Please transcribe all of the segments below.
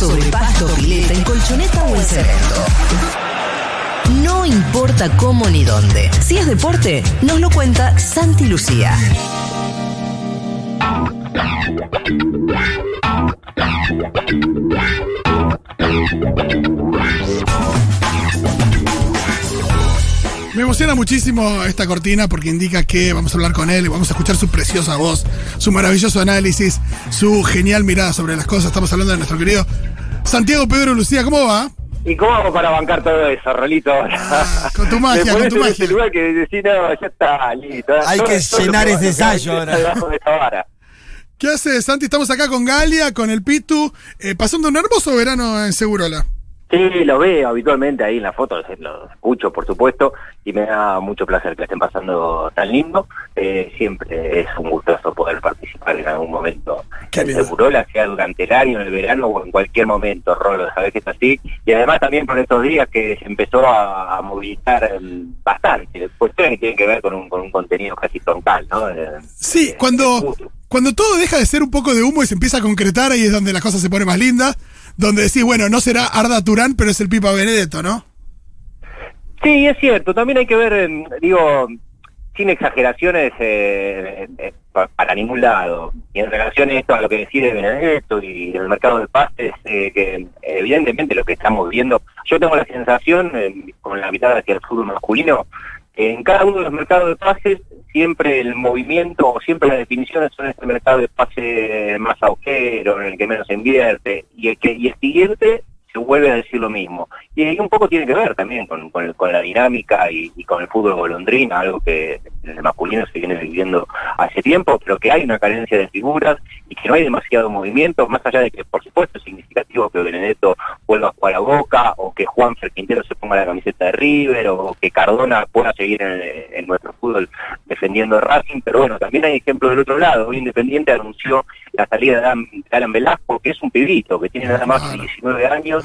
sobre pasto, pileta, en colchoneta o en cemento. No importa cómo ni dónde. Si es deporte, nos lo cuenta Santi Lucía. Me emociona muchísimo esta cortina porque indica que vamos a hablar con él y vamos a escuchar su preciosa voz, su maravilloso análisis, su genial mirada sobre las cosas. Estamos hablando de nuestro querido Santiago Pedro Lucía. ¿Cómo va? ¿Y cómo hago para bancar todo eso, Rolito? Ah, con tu magia, con tu magia. ese lugar que decís, no, ya está, listo. Hay Todo- que todo llenar que ese ensayo ahora. debajo de esta vara. ¿Qué hace Santi? Estamos acá con Galia, con el Pitu, eh, pasando un hermoso verano en Segurola. Sí, lo veo habitualmente ahí en la foto, lo escucho por supuesto, y me da mucho placer que estén pasando tan lindo. Eh, siempre es un gustoso poder participar en algún momento Qué en. Segurola, sea durante el año, en el verano o en cualquier momento, Rolo, sabés que es así. Y además también por estos días que se empezó a, a movilizar eh, bastante, cuestiones que tienen que ver con un, con un contenido casi troncal, ¿no? Sí, eh, cuando, cuando todo deja de ser un poco de humo y se empieza a concretar, ahí es donde la cosa se pone más linda. Donde decís, bueno, no será Arda Turán, pero es el Pipa Benedetto, ¿no? Sí, es cierto. También hay que ver, digo, sin exageraciones eh, pa- para ningún lado. Y en relación a esto, a lo que decide Benedetto y el mercado de pases, eh, que evidentemente lo que estamos viendo, yo tengo la sensación, con la mitad hacia el fútbol masculino, que en cada uno de los mercados de pases siempre el movimiento o siempre las definiciones son este mercado de pase más austero, en el que menos invierte, y el, que, y el siguiente se vuelve a decir lo mismo. Y ahí un poco tiene que ver también con, con, la dinámica y, y con el fútbol golondrina, algo que el masculino se viene viviendo hace tiempo, pero que hay una carencia de figuras y que no hay demasiado movimiento, más allá de que por supuesto es significativo que Benedetto vuelva a jugar a Boca, o que Juan Quintero se ponga la camiseta de River, o que Cardona pueda seguir en, en nuestro fútbol defendiendo a Racing, pero bueno, también hay ejemplos del otro lado. Hoy Independiente anunció la salida de Alan, de Alan Velasco, que es un pibito, que tiene nada más de 19 años,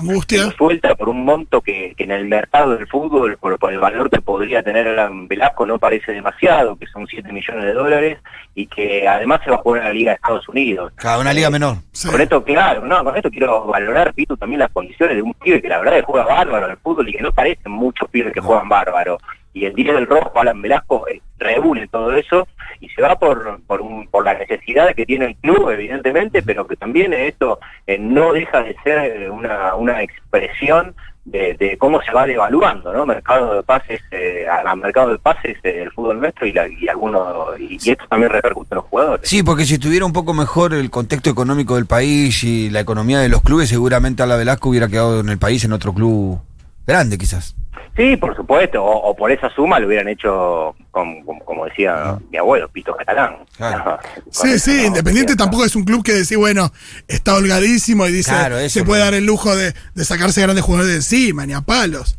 suelta por un monto que, que en el mercado del fútbol, por, por el valor que podría tener Alan Velasco, no parece demasiado, que son 7 millones de dólares, y que además se va a jugar en la Liga de Estados Unidos. Cada una liga menor. Sí. Con esto, claro, no, con esto quiero valorar, Pito, también las condiciones de un pibe que la verdad que juega bárbaro al fútbol y que no parecen muchos pibes que juegan bárbaro. Y el día del rojo, Alan Velasco, eh, reúne todo eso y se va por, por, un- por la necesidad que tiene el club, evidentemente, pero que también esto eh, no deja de ser eh, una, una expresión de, de cómo se va devaluando, ¿no? Mercado de pases, eh, a- al mercado de pases, eh, el fútbol nuestro y, la, y algunos, y, esto también repercute en los jugadores. Sí, porque si estuviera un poco mejor el contexto económico del país y la economía de los clubes, seguramente Ala Velasco hubiera quedado en el país en otro club grande, quizás. Sí, por supuesto, o, o por esa suma lo hubieran hecho, con- con- como decía mi abuelo, Pito Catalán. Claro. Sí, eso, sí, ¿no? Independiente tampoco es un club que decís, bueno, está holgadísimo y dice, Claro, eso se puede dar el lujo de, de sacarse grandes jugadores de encima, ni a palos.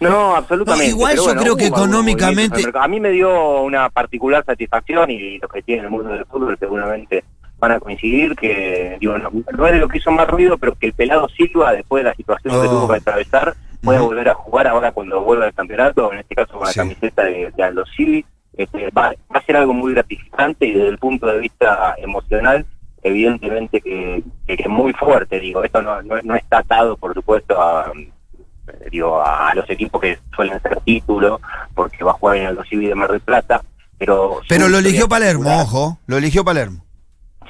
No, absolutamente. No, igual pero yo bueno, creo que económicamente-. A mí me dio una particular satisfacción y los que tienen el mundo del fútbol seguramente van a coincidir que, digo, no, no es de lo que hizo más ruido, pero que el pelado Silva, después de la situación que Oh. tuvo que atravesar, puede Ujú. volver a jugar ahora cuando vuelva al campeonato, en este caso con la camiseta de, de Aldo Civi. Este, va, va a ser algo muy gratificante y desde el punto de vista emocional, evidentemente que, que- que es muy fuerte, digo, esto no, no, no está atado, por supuesto, a, eh, digo, a, los equipos que suelen ser título, porque va a jugar en el Civi de Mar del Plata, pero... Pero lo eligió Palermo, ojo, lo eligió Palermo.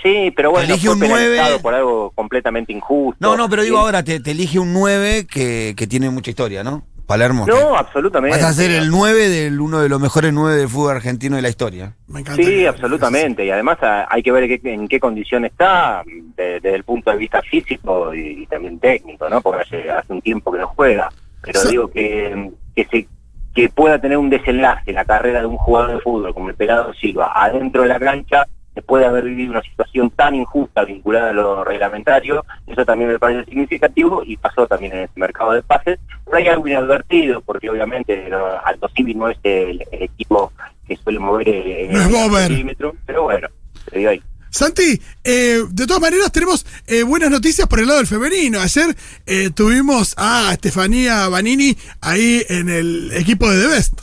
Sí, pero bueno, Elige fue un nueve. penalizado por algo completamente injusto. No, no, pero digo ahora, te, te elige un 9 que, que tiene mucha historia, ¿no? Palermo. No, absolutamente. Vas a ser el 9 de uno de los mejores 9 del fútbol argentino de la historia. Me encanta. Sí, absolutamente. Y además a- hay que ver qué- en qué condición está de- desde el punto de vista físico y, y también técnico, ¿no? Porque hace, hace un tiempo que no juega. Pero Sí. digo que, que se que pueda tener un desenlace la carrera de un jugador de fútbol como el Pelado Silva adentro de la cancha después de haber vivido una situación tan injusta vinculada a lo reglamentario, eso también me parece significativo y pasó también en este mercado de pases. Pero hay algo inadvertido, porque obviamente no, Alto Civi no es el, el equipo que suele mover el, No es el Bober. perímetro, pero bueno, se dio ahí. Santi, eh, de todas maneras tenemos eh, buenas noticias por el lado del femenino. Ayer eh, tuvimos a Estefanía Banini ahí en el equipo de The Best.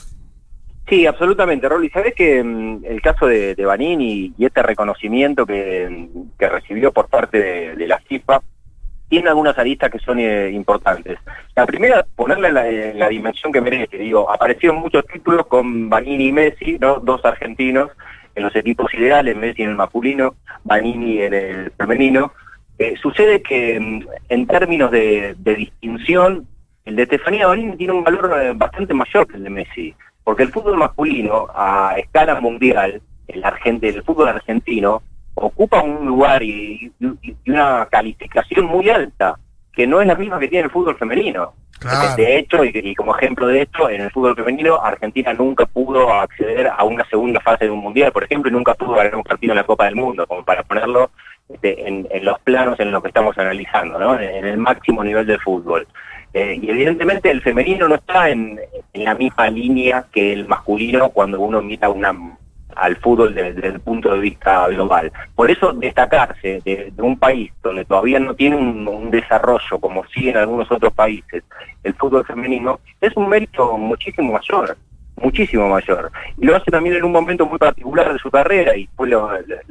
Sí, absolutamente, Rolly. ¿Sabés que mm, el caso de, de Banini y este reconocimiento que, mm, que recibió por parte de, la FIFA tiene algunas aristas que son eh, importantes. La primera, ponerle la, la, dimensión que merece. Digo, aparecieron muchos títulos con Vanini y Messi, dos argentinos, en los equipos ideales, Messi en el masculino, Vanini en el femenino. Eh, sucede que mm, en términos de, distinción, el de Estefanía Vanini tiene un valor eh, bastante mayor que el de Messi, porque el fútbol masculino a escala mundial, el, el fútbol argentino, ocupa un lugar y, una calificación muy alta, que no es la misma que tiene el fútbol femenino. De hecho, y, como ejemplo de esto, en el fútbol femenino, Argentina nunca pudo acceder a una segunda fase de un mundial, por ejemplo, y nunca pudo ganar un partido en la Copa del Mundo, como para ponerlo este, en, los planos en los que estamos analizando, ¿no? en, el máximo nivel del fútbol. Eh, y evidentemente el femenino no está en, la misma línea que el masculino cuando uno mira una, al fútbol desde, el punto de vista global. Por eso destacarse de, un país donde todavía no tiene un, desarrollo como sí en algunos otros países el fútbol femenino es un mérito muchísimo mayor muchísimo mayor. Y lo hace también en un momento muy particular de su carrera y fue lo,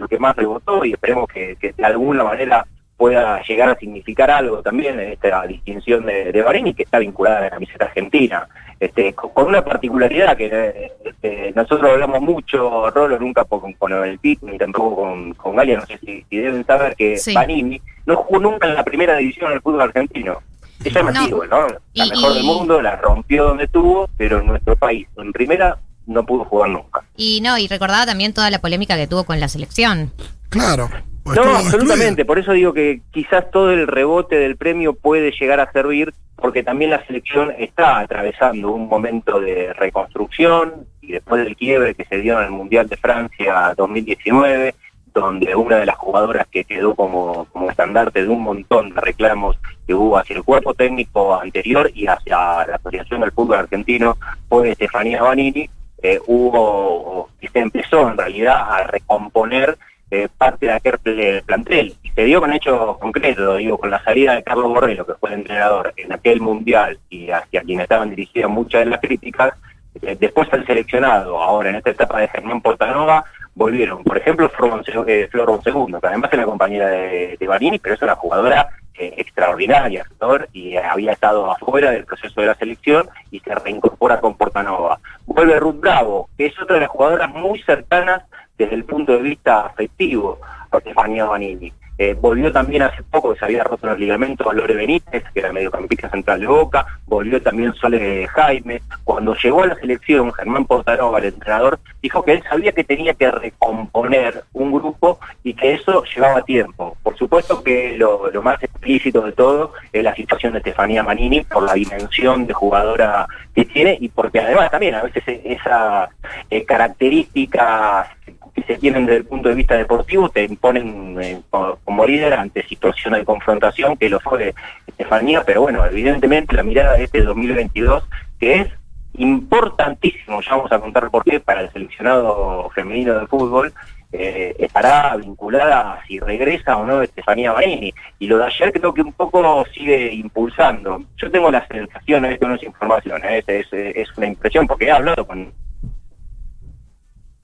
que más le votó y esperemos que, de alguna manera pueda llegar a significar algo también en esta distinción de, de y que está vinculada a la camiseta argentina. Este, con una particularidad que este, nosotros hablamos mucho, Rolo nunca con, con el PIT ni tampoco con, con Galia, no sé si, deben saber que Panini no jugó nunca en la primera división del fútbol argentino. Es llamativo, ¿no? La mejor del mundo, la rompió donde estuvo, pero en nuestro país, en primera, no pudo jugar nunca. Y no, y recordaba también toda la polémica que tuvo con la selección. Claro. No, absolutamente. Por eso digo que quizás todo el rebote del premio puede llegar a servir porque también la selección está atravesando un momento de reconstrucción y después del quiebre que se dio en el Mundial de Francia 2019, donde una de las jugadoras que quedó como, como estandarte de un montón de reclamos que hubo hacia el cuerpo técnico anterior y hacia la Asociación del Fútbol Argentino fue Estefanía Banini, eh, hubo, se empezó en realidad a recomponer eh, parte de aquel plantel. Y se dio con hechos concretos, digo, con la salida de Carlos Borrello, que fue el entrenador en aquel mundial y hacia quien estaban dirigidas muchas de las críticas, eh, después del seleccionado, ahora en esta etapa de Germán Portanova, volvieron, por ejemplo, Flor, eh, Segundo, que además es la compañera de, de Barini, pero es una jugadora eh, extraordinaria, y había estado afuera del proceso de la selección y se reincorpora con Portanova. Vuelve Ruth Bravo, que es otra de las jugadoras muy cercanas desde el punto de vista afectivo a Stefania Vanini. Eh, volvió también hace poco, se había roto los ligamentos, Lore Benítez, que era mediocampista central de Boca, volvió también Sole Jaime. Cuando llegó a la selección, Germán Portanova, el entrenador, dijo que él sabía que tenía que recomponer un grupo y que eso llevaba tiempo. Por supuesto que lo, más explícito de todo es la situación de Estefanía Manini por la dimensión de jugadora que tiene y porque además también a veces esas eh, características que se tienen desde el punto de vista deportivo te imponen eh, como, líder ante situaciones de confrontación, que lo fue Estefanía, pero bueno, evidentemente la mirada de este 2022, que es importantísimo, ya vamos a contar por qué, para el seleccionado femenino de fútbol, eh, estará vinculada a si regresa o no Estefanía Barini. Y lo de ayer creo que un poco sigue impulsando. Yo tengo la sensación, esto no es información, es, es una impresión, porque he hablado con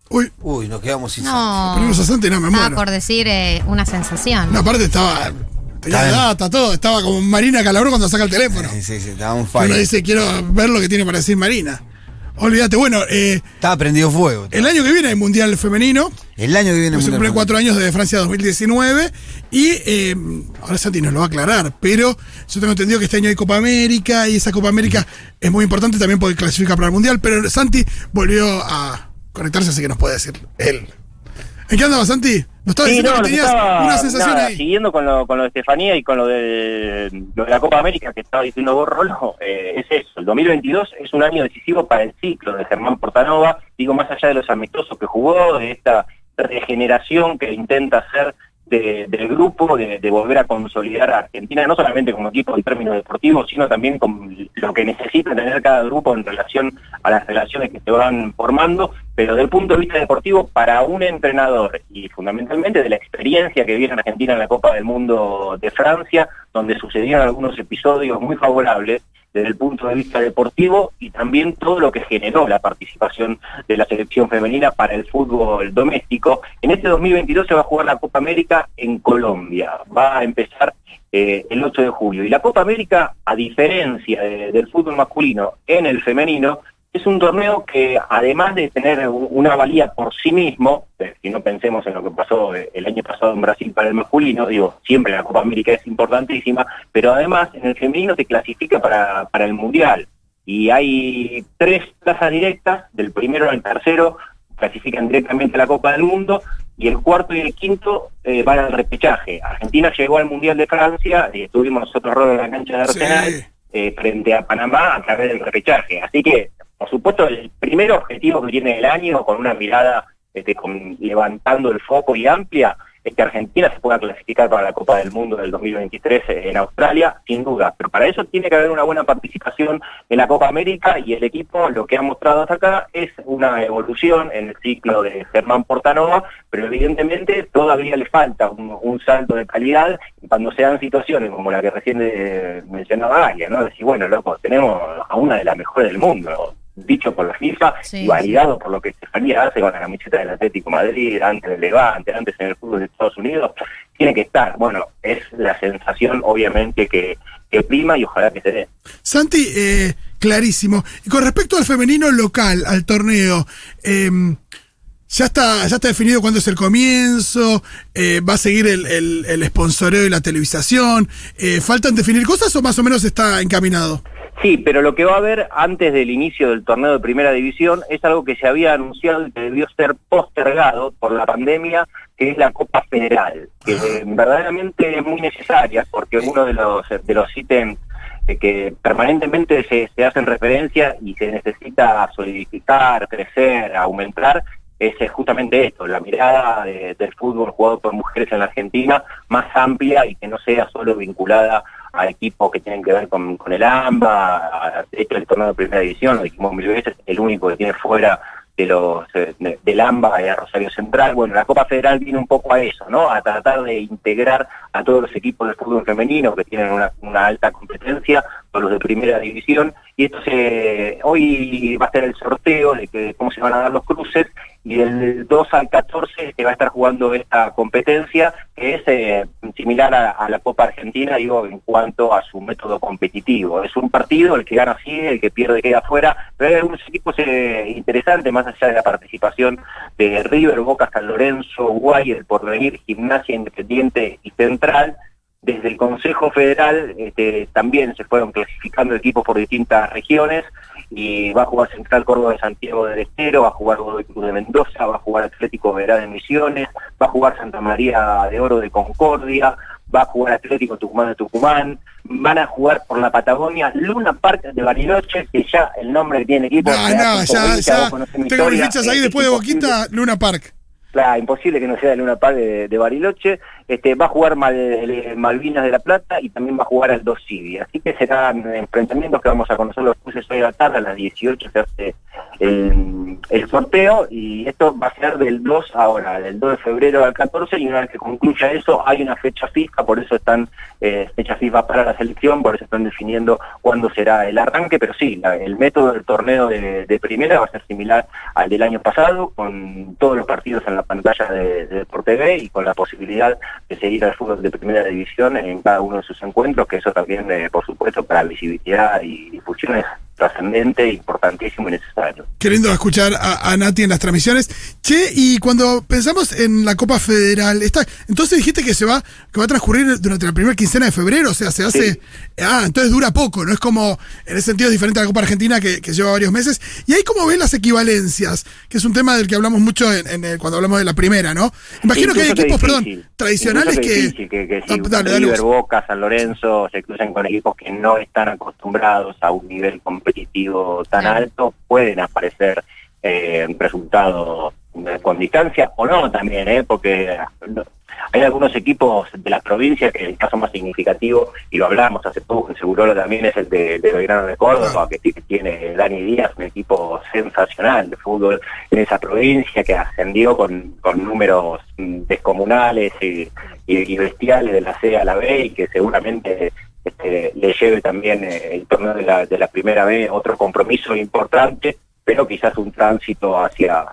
Uy. Uy, nos quedamos sin no. A Santi, no, me muero. por decir eh, una sensación. No, aparte estaba. Tenía data, todo. Estaba como Marina Calabró cuando saca el teléfono. Sí, sí, sí, estaba un fallo. Uno dice, quiero ver lo que tiene para decir Marina. Olvídate, bueno. Eh, estaba prendido fuego. El año que viene hay Mundial Femenino. El año que viene pues Se cumplen cuatro años de Francia 2019. Y eh, ahora Santi nos lo va a aclarar. Pero yo tengo entendido que este año hay Copa América. Y esa Copa América es muy importante también porque clasifica para el Mundial. Pero Santi volvió a conectarse, así que nos puede decir él. ¿En qué andaba, Santi? ¿No estaba diciendo que tenías una sensación ahí? Siguiendo con lo, con lo de Estefanía y con lo de, lo de la Copa América que estaba diciendo vos, Rolo, eh, es eso. El 2022 es un año decisivo para el ciclo de Germán Portanova, digo, más allá de los amistosos que jugó, de esta regeneración que intenta hacer del grupo, de, volver a consolidar a Argentina, no solamente como equipo en términos deportivos, sino también con lo que necesita tener cada grupo en relación a las relaciones que se van formando, pero del punto de vista deportivo, para un entrenador y fundamentalmente de la experiencia que viene en Argentina en la Copa del Mundo de Francia, donde sucedieron algunos episodios muy favorables, desde el punto de vista deportivo y también todo lo que generó la participación de la selección femenina para el fútbol doméstico. En este 2022 se va a jugar la Copa América en Colombia, va a empezar eh, el 8 de julio. Y la Copa América, a diferencia de- del fútbol masculino en el femenino, es un torneo que además de tener una valía por sí mismo, si no pensemos en lo que pasó eh, el año pasado en Brasil para el masculino, digo, siempre la Copa América es importantísima, pero además en el femenino te clasifica para, para el Mundial. Y hay tres plazas directas, del primero al tercero clasifican directamente a la Copa del Mundo, y el cuarto y el quinto eh, van al repechaje. Argentina llegó al Mundial de Francia, y estuvimos nosotros en la cancha de Sí. Arsenal, eh, frente a Panamá a través del repechaje. Así que, por supuesto, el primer objetivo que tiene el año, con una mirada este, levantando el foco y amplia, es que Argentina se pueda clasificar para la Copa del Mundo del 2023 en Australia, sin duda. Pero para eso tiene que haber una buena participación en la Copa América y el equipo lo que ha mostrado hasta acá es una evolución en el ciclo de Germán Portanova, pero evidentemente todavía le falta un, salto de calidad cuando se dan situaciones como la que recién eh, mencionaba Galia, ¿no? Decir, bueno, loco, tenemos a una de las mejores del mundo, dicho por la FIFA Sí, y validado por lo que Estefanía hace con la camiseta del Atlético de Madrid, antes del Levante, antes en el fútbol de Estados Unidos, tiene que estar. Bueno, es la sensación obviamente que, que prima y ojalá que se dé. Santi, eh, clarísimo. Y con respecto al femenino local, al torneo, eh, ya está, ya está definido cuándo es el comienzo, eh, va a seguir el, el, el sponsoreo y la televisación. Eh, ¿Faltan definir cosas o más o menos está encaminado? Sí, pero lo que va a haber antes del inicio del torneo de primera división es algo que se había anunciado y que debió ser postergado por la pandemia, que es la Copa Federal, que eh, verdaderamente es muy necesaria porque uno de los de los ítems eh, que permanentemente se, se hacen referencia y se necesita solidificar, crecer, aumentar, es eh, justamente esto, la mirada de- del fútbol jugado por mujeres en la Argentina más amplia y que no sea solo vinculada a equipos que tienen que ver con, con el AMBA, a- de hecho el torneo de primera división, lo dijimos mil veces, el único que tiene fuera de los eh, de- del AMBA es Rosario Central. Bueno, la Copa Federal viene un poco a eso, ¿no? A tratar de integrar a todos los equipos de fútbol femenino que tienen una, alta competencia, todos los de primera división, y esto se hoy va a ser el sorteo de que cómo se van a dar los cruces y del 2 al 14 se va a estar jugando esta competencia que es eh, similar a, la Copa Argentina, digo, en cuanto a su método competitivo. Es un partido, el que gana sigue, el que pierde queda fuera, pero hay algunos equipos eh, interesantes, más allá de la participación de River, Boca, San Lorenzo, Uruguay, el Porvenir, Gimnasia Independiente y Central, desde el Consejo Federal este, también se fueron clasificando equipos por distintas regiones y va a jugar Central Córdoba de Santiago del Estero, va a jugar Godoy Cruz de Mendoza, va a jugar Atlético Verá de Misiones, va a jugar Santa María de Oro de Concordia, va a jugar Atlético Tucumán de Tucumán, van a jugar por la Patagonia Luna Park de Bariloche, que ya el nombre que tiene equipo... Da no, ya, ya. Tengo mis fichas ahí eh, después de Boquita, Luna Park. Claro, imposible que no sea el Luna Park de, de Bariloche. Este, va a jugar el- Malvinas de la Plata y también va a jugar al 2 Civi. Así que serán enfrentamientos que vamos a conocer los cruces hoy a la tarde, a las 18 se hace el, el sorteo y esto va a ser del 2 ahora, del 2 de febrero al 14 y una vez que concluya eso hay una fecha fija, por eso están eh, fecha fija para la selección, por eso están definiendo cuándo será el arranque, pero sí, la- el método del torneo de, primera va a ser similar al del año pasado, con todos los partidos en la pantalla de, de TV y con la posibilidad de seguir al fútbol de primera división en cada uno de sus encuentros, que eso también, eh, por supuesto, para visibilidad y difusión trascendente, importantísimo y necesario. Qué lindo escuchar a, a Nati en las transmisiones. Che, y cuando pensamos en la Copa Federal, esta, entonces dijiste que se va, que va a transcurrir durante la primera quincena de febrero, o sea, se hace. Sí. Ah, entonces dura poco, no es como, en ese sentido es diferente a la Copa Argentina que, que lleva varios meses. Y ahí como ven las equivalencias, que es un tema del que hablamos mucho en, en el- cuando hablamos de la primera, ¿no? Imagino que hay equipos, perdón, difícil. tradicionales que. difícil, que, que Ah, dale, dale River. Boca, San Lorenzo se cruzan con equipos que no están acostumbrados a un nivel competitivo tan alto, pueden aparecer eh, resultados eh, con distancia o no también, ¿eh? porque hay algunos equipos de las provincias que el caso más significativo, y lo hablamos hace poco en Segurola también, es el de, de Belgrano de Córdoba, que, tiene Dani Díaz, un equipo sensacional de fútbol en esa provincia, que ascendió con, con números mm, descomunales y, y- y bestiales de la C a la B, y que seguramente este, le lleve también eh, el torneo de la, de la primera vez otro compromiso importante pero quizás un tránsito hacia,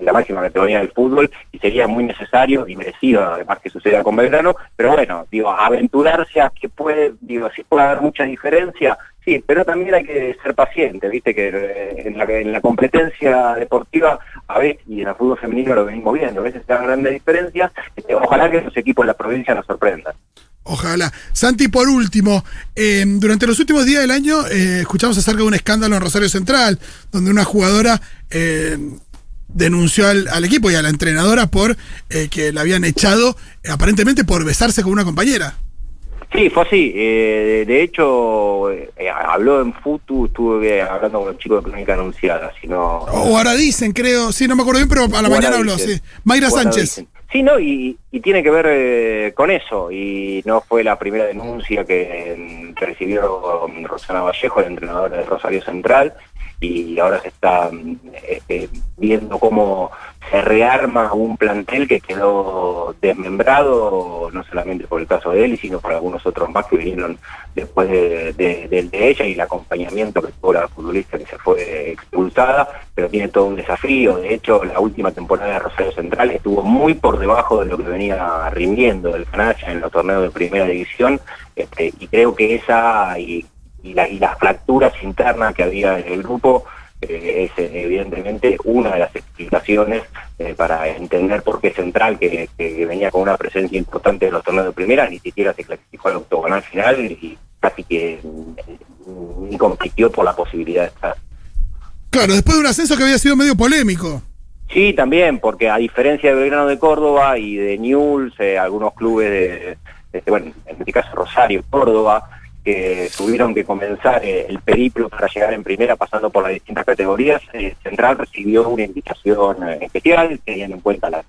la máxima categoría del fútbol y sería muy necesario y merecido además que suceda con Belgrano, pero bueno, digo, aventurarse a que puede, digo, si puede haber mucha diferencia, sí, pero también hay que ser paciente, viste que eh, en la, en la competencia deportiva a veces, y en el fútbol femenino lo venimos viendo, a veces se dan grandes diferencias, este, ojalá que los equipos de la provincia nos sorprendan. Ojalá. Santi, por último, eh, durante los últimos días del año eh, escuchamos acerca de un escándalo en Rosario Central, donde una jugadora eh, denunció al, al, equipo y a la entrenadora por que la habían echado, aparentemente por besarse con una compañera. Sí, fue así. de hecho, habló en Futu, estuve hablando con un chico de Clínica Anunciada. Sino, o ahora dicen, creo, sí, no me acuerdo bien, pero a la mañana habló, sí. Mayra Sánchez. Dicen. Sí, no, y, tiene que ver eh, con eso, y no fue la primera denuncia que mm, recibió mm, Rosana Vallejo, la entrenadora de Rosario Central, y ahora se está mm, este, viendo cómo se rearma un plantel que quedó desmembrado, no solamente por el caso de él, sino por algunos otros más que vinieron después de, de, ella y el acompañamiento que tuvo la futbolista que se fue expulsada, pero tiene todo un desafío. De hecho, la última temporada de Rosario Central estuvo muy por debajo de lo que venía rindiendo del canalla en los torneos de primera división, este, y creo que esa y, y las fracturas internas que había en el grupo eh, es evidentemente una de las explicaciones eh, para entender por qué Central, que, venía con una presencia importante en los torneos de primera, ni siquiera se clasificó al octogonal final y casi que mm, ni compitió por la posibilidad de estar. Claro, después de un ascenso que había sido medio polémico. Sí, también, porque a diferencia de Belgrano de Córdoba y de Newell's, eh, algunos clubes de, de, bueno, en este caso Rosario, Córdoba, que tuvieron que comenzar eh, el periplo para llegar en primera pasando por las distintas categorías, eh, Central recibió una invitación eh, especial, teniendo en cuenta la,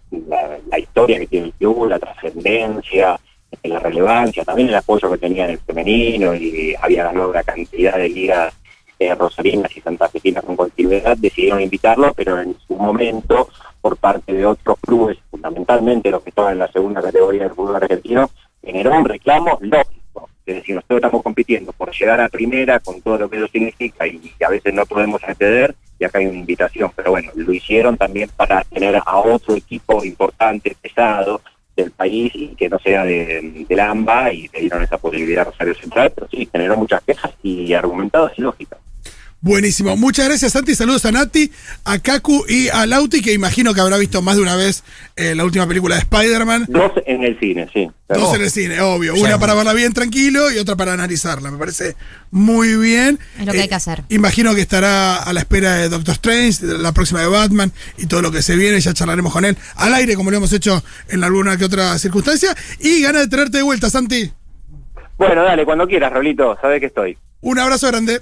historia que tiene el club, la trascendencia, la relevancia, también el apoyo que tenía en el femenino y había ganado una cantidad de ligas rosarinas y santafesinas con continuidad, decidieron invitarlo, pero en su momento, por parte de otros clubes, fundamentalmente los que estaban en la segunda categoría del fútbol argentino, generó un reclamo lógico es decir, nosotros estamos compitiendo por llegar a primera con todo lo que eso significa y, a veces no podemos acceder y acá hay una invitación, pero bueno, lo hicieron también para tener a otro equipo importante, pesado del país y que no sea de, del AMBA y le dieron esa posibilidad a Rosario Central, pero sí, generó muchas quejas y argumentadas y lógicas. Buenísimo. Muchas gracias, Santi. Saludos a Nati, a Kaku y a Lauti, que imagino que habrá visto más de una vez eh, la última película de Spider-Man. Dos en el cine, sí. Dos en el cine, obvio. Una para verla bien tranquilo y otra para analizarla. Me parece muy bien. Es lo que hay que hacer. Eh, imagino que estará a la espera de Doctor Strange, de la próxima de Batman y todo lo que se viene. Ya charlaremos con él al aire, como lo hemos hecho en alguna que otra circunstancia. Y ganas de tenerte de vuelta, Santi. Bueno, dale, cuando quieras, Rolito. Sabes que estoy. Un abrazo grande.